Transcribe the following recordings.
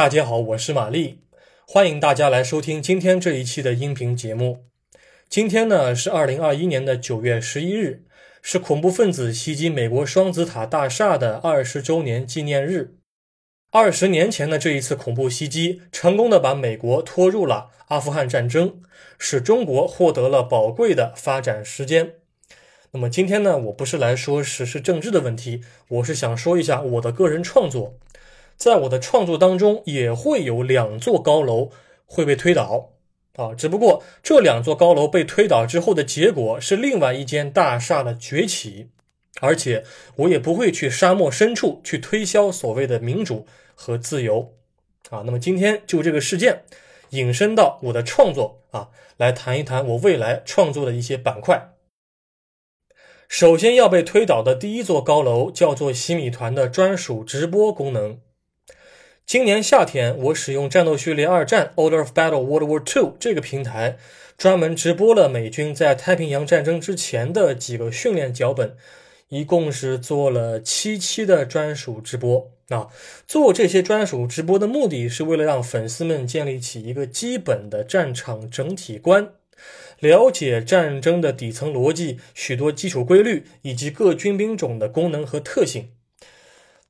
大家好，我是玛丽，欢迎大家来收听今天这一期的音频节目。今天呢是二零二一年的九月十一日，是恐怖分子袭击美国双子塔大厦的二十周年纪念日。二十年前的这一次恐怖袭击，成功的把美国拖入了阿富汗战争，使中国获得了宝贵的发展时间。那么今天呢，我不是来说时事政治的问题，我是想说一下我的个人创作。在我的创作当中，也会有两座高楼会被推倒啊，只不过这两座高楼被推倒之后的结果是另外一间大厦的崛起，而且我也不会去沙漠深处去推销所谓的民主和自由啊。那么今天就这个事件引申到我的创作啊，来谈一谈我未来创作的一些板块。首先要被推倒的第一座高楼叫做洗米团的专属直播功能。今年夏天，我使用《战斗序列二战》（Order of Battle World War II） 这个平台，专门直播了美军在太平洋战争之前的几个训练脚本，一共是做了七期的专属直播。啊，做这些专属直播的目的是为了让粉丝们建立起一个基本的战场整体观，了解战争的底层逻辑、许多基础规律以及各军兵种的功能和特性。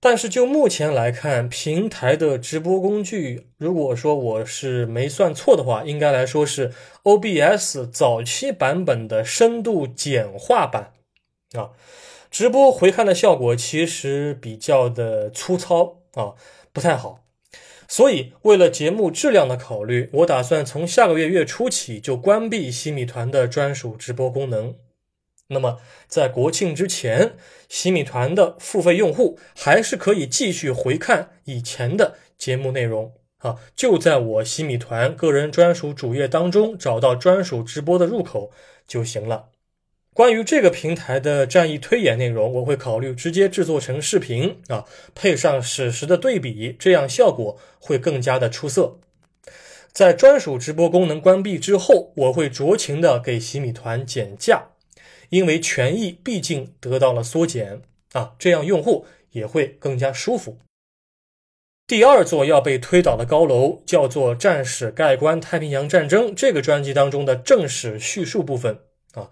但是就目前来看，平台的直播工具，如果说我是没算错的话，应该来说是 OBS 早期版本的深度简化版啊。直播回看的效果其实比较的粗糙啊，不太好。所以为了节目质量的考虑，我打算从下个月月初起就关闭西米团的专属直播功能。那么，在国庆之前，洗米团的付费用户还是可以继续回看以前的节目内容啊！就在我洗米团个人专属主页当中找到专属直播的入口就行了。关于这个平台的战役推演内容，我会考虑直接制作成视频啊，配上史实的对比，这样效果会更加的出色。在专属直播功能关闭之后，我会酌情的给洗米团减价。因为权益毕竟得到了缩减啊，这样用户也会更加舒服。第二座要被推倒的高楼叫做《战史盖棺：太平洋战争》这个专辑当中的正史叙述部分啊，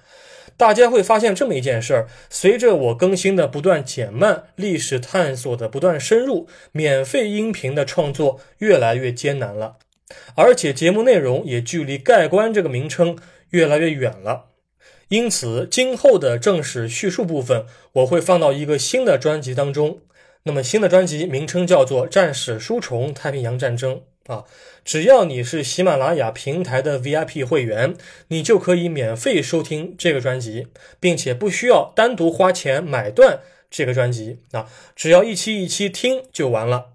大家会发现这么一件事儿：随着我更新的不断减慢，历史探索的不断深入，免费音频的创作越来越艰难了，而且节目内容也距离“盖棺”这个名称越来越远了。因此，今后的正史叙述部分我会放到一个新的专辑当中。那么，新的专辑名称叫做《战史书虫：太平洋战争》啊。只要你是喜马拉雅平台的 VIP 会员，你就可以免费收听这个专辑，并且不需要单独花钱买断这个专辑啊。只要一期一期听就完了。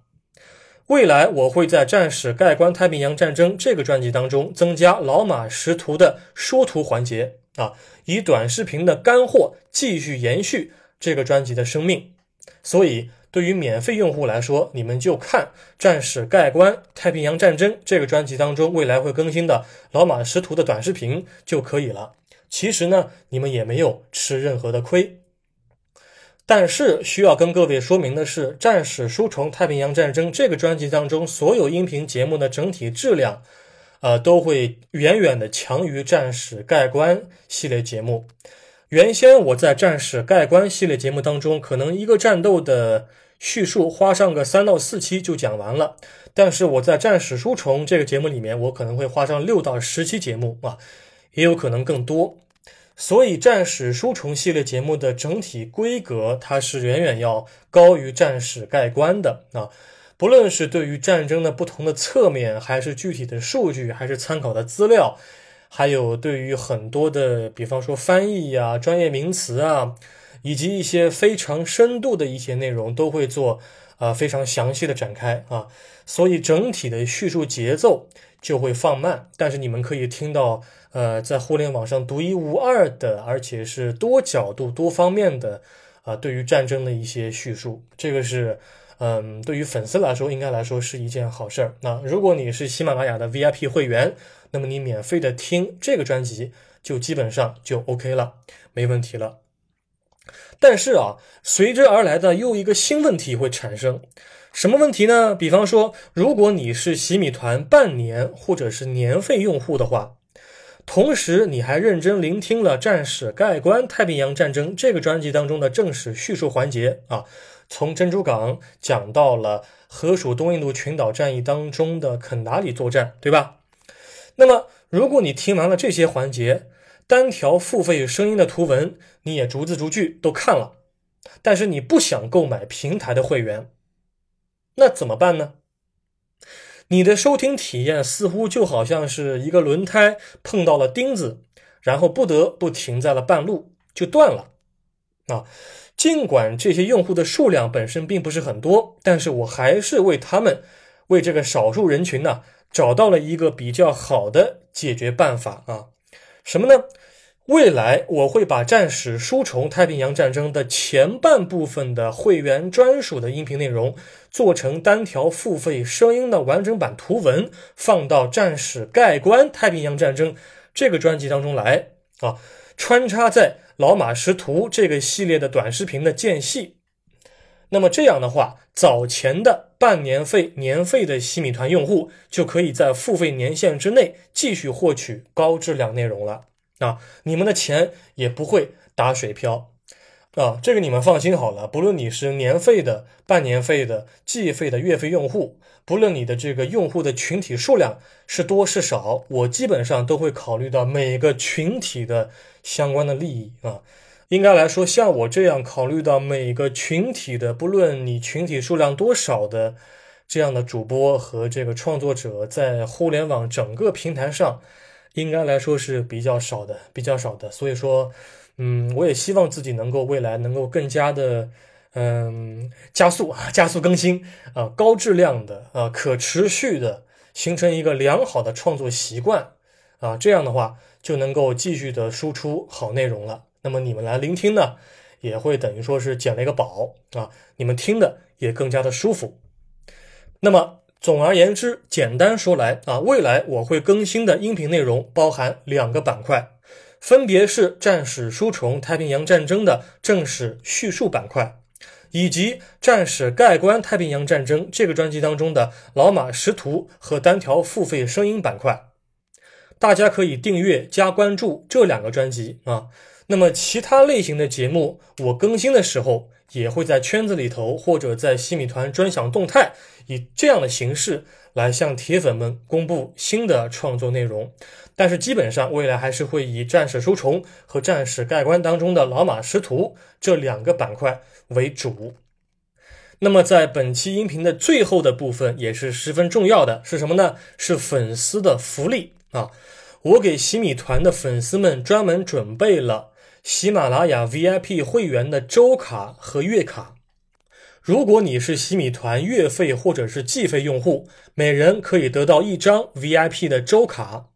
未来我会在《战史概观：太平洋战争》这个专辑当中增加老马识图的说图环节啊。以短视频的干货继续延续这个专辑的生命，所以对于免费用户来说，你们就看《战史盖棺：太平洋战争》这个专辑当中未来会更新的老马识图的短视频就可以了。其实呢，你们也没有吃任何的亏。但是需要跟各位说明的是，《战史书虫：太平洋战争》这个专辑当中所有音频节目的整体质量。呃，都会远远的强于《战史盖棺》系列节目。原先我在《战史盖棺》系列节目当中，可能一个战斗的叙述花上个三到四期就讲完了，但是我在《战史书虫》这个节目里面，我可能会花上六到十期节目啊，也有可能更多。所以，《战史书虫》系列节目的整体规格，它是远远要高于《战史盖棺》的啊。不论是对于战争的不同的侧面，还是具体的数据，还是参考的资料，还有对于很多的，比方说翻译呀、专业名词啊，以及一些非常深度的一些内容，都会做啊非常详细的展开啊，所以整体的叙述节奏就会放慢。但是你们可以听到，呃，在互联网上独一无二的，而且是多角度、多方面的啊，对于战争的一些叙述，这个是。嗯，对于粉丝来说，应该来说是一件好事儿。那如果你是喜马拉雅的 VIP 会员，那么你免费的听这个专辑，就基本上就 OK 了，没问题了。但是啊，随之而来的又一个新问题会产生，什么问题呢？比方说，如果你是洗米团半年或者是年费用户的话，同时你还认真聆听了《战史概观：太平洋战争》这个专辑当中的正史叙述环节啊，从珍珠港讲到了河属东印度群岛战役当中的肯达里作战，对吧？那么，如果你听完了这些环节，单条付费声音的图文你也逐字逐句都看了，但是你不想购买平台的会员，那怎么办呢？你的收听体验似乎就好像是一个轮胎碰到了钉子，然后不得不停在了半路就断了。啊，尽管这些用户的数量本身并不是很多，但是我还是为他们，为这个少数人群呢，找到了一个比较好的解决办法啊。什么呢？未来我会把战史书虫太平洋战争的前半部分的会员专属的音频内容做成单条付费声音的完整版图文，放到战史盖棺太平洋战争这个专辑当中来啊，穿插在老马识途这个系列的短视频的间隙。那么这样的话，早前的半年费、年费的西米团用户就可以在付费年限之内继续获取高质量内容了。啊，你们的钱也不会打水漂啊，这个你们放心好了。不论你是年费的、半年费的、季费的、月费用户，不论你的这个用户的群体数量是多是少，我基本上都会考虑到每个群体的相关的利益啊。应该来说，像我这样考虑到每个群体的，不论你群体数量多少的这样的主播和这个创作者，在互联网整个平台上。应该来说是比较少的，比较少的。所以说，嗯，我也希望自己能够未来能够更加的，嗯，加速啊，加速更新啊，高质量的啊，可持续的形成一个良好的创作习惯啊，这样的话就能够继续的输出好内容了。那么你们来聆听呢，也会等于说是捡了一个宝啊，你们听的也更加的舒服。那么。总而言之，简单说来啊，未来我会更新的音频内容包含两个板块，分别是《战史书虫太平洋战争》的正史叙述板块，以及《战史概观太平洋战争》这个专辑当中的老马识图和单条付费声音板块。大家可以订阅加关注这两个专辑啊。那么其他类型的节目，我更新的时候也会在圈子里头或者在西米团专享动态。以这样的形式来向铁粉们公布新的创作内容，但是基本上未来还是会以战士书虫和战士盖棺当中的老马识图这两个板块为主。那么在本期音频的最后的部分也是十分重要的，是什么呢？是粉丝的福利啊！我给喜米团的粉丝们专门准备了喜马拉雅 VIP 会员的周卡和月卡。如果你是喜米团月费或者是季费用户，每人可以得到一张 VIP 的周卡；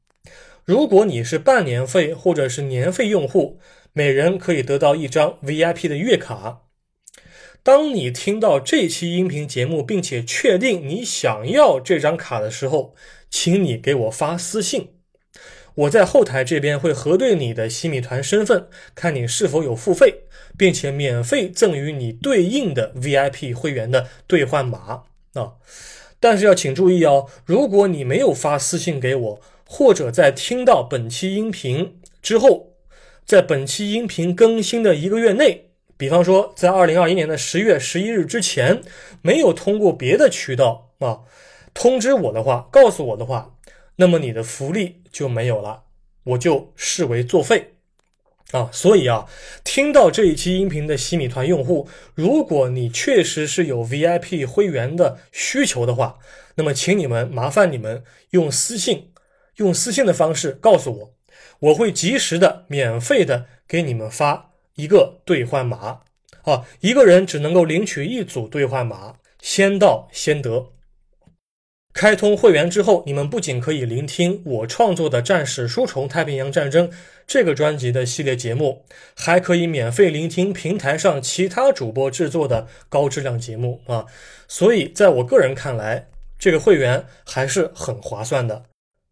如果你是半年费或者是年费用户，每人可以得到一张 VIP 的月卡。当你听到这期音频节目，并且确定你想要这张卡的时候，请你给我发私信。我在后台这边会核对你的西米团身份，看你是否有付费，并且免费赠予你对应的 VIP 会员的兑换码啊。但是要请注意哦，如果你没有发私信给我，或者在听到本期音频之后，在本期音频更新的一个月内，比方说在二零二一年的十月十一日之前，没有通过别的渠道啊通知我的话，告诉我的话。那么你的福利就没有了，我就视为作废啊！所以啊，听到这一期音频的西米团用户，如果你确实是有 VIP 会员的需求的话，那么请你们麻烦你们用私信，用私信的方式告诉我，我会及时的免费的给你们发一个兑换码啊！一个人只能够领取一组兑换码，先到先得。开通会员之后，你们不仅可以聆听我创作的《战士书虫太平洋战争》这个专辑的系列节目，还可以免费聆听平台上其他主播制作的高质量节目啊！所以，在我个人看来，这个会员还是很划算的。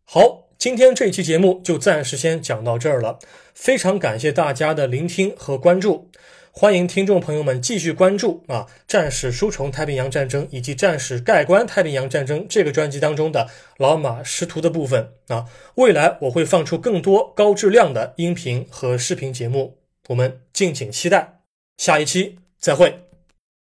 好，今天这期节目就暂时先讲到这儿了，非常感谢大家的聆听和关注。欢迎听众朋友们继续关注啊，《战士书虫太平洋战争》以及《战士盖棺太平洋战争》这个专辑当中的老马识途的部分啊。未来我会放出更多高质量的音频和视频节目，我们敬请期待。下一期再会。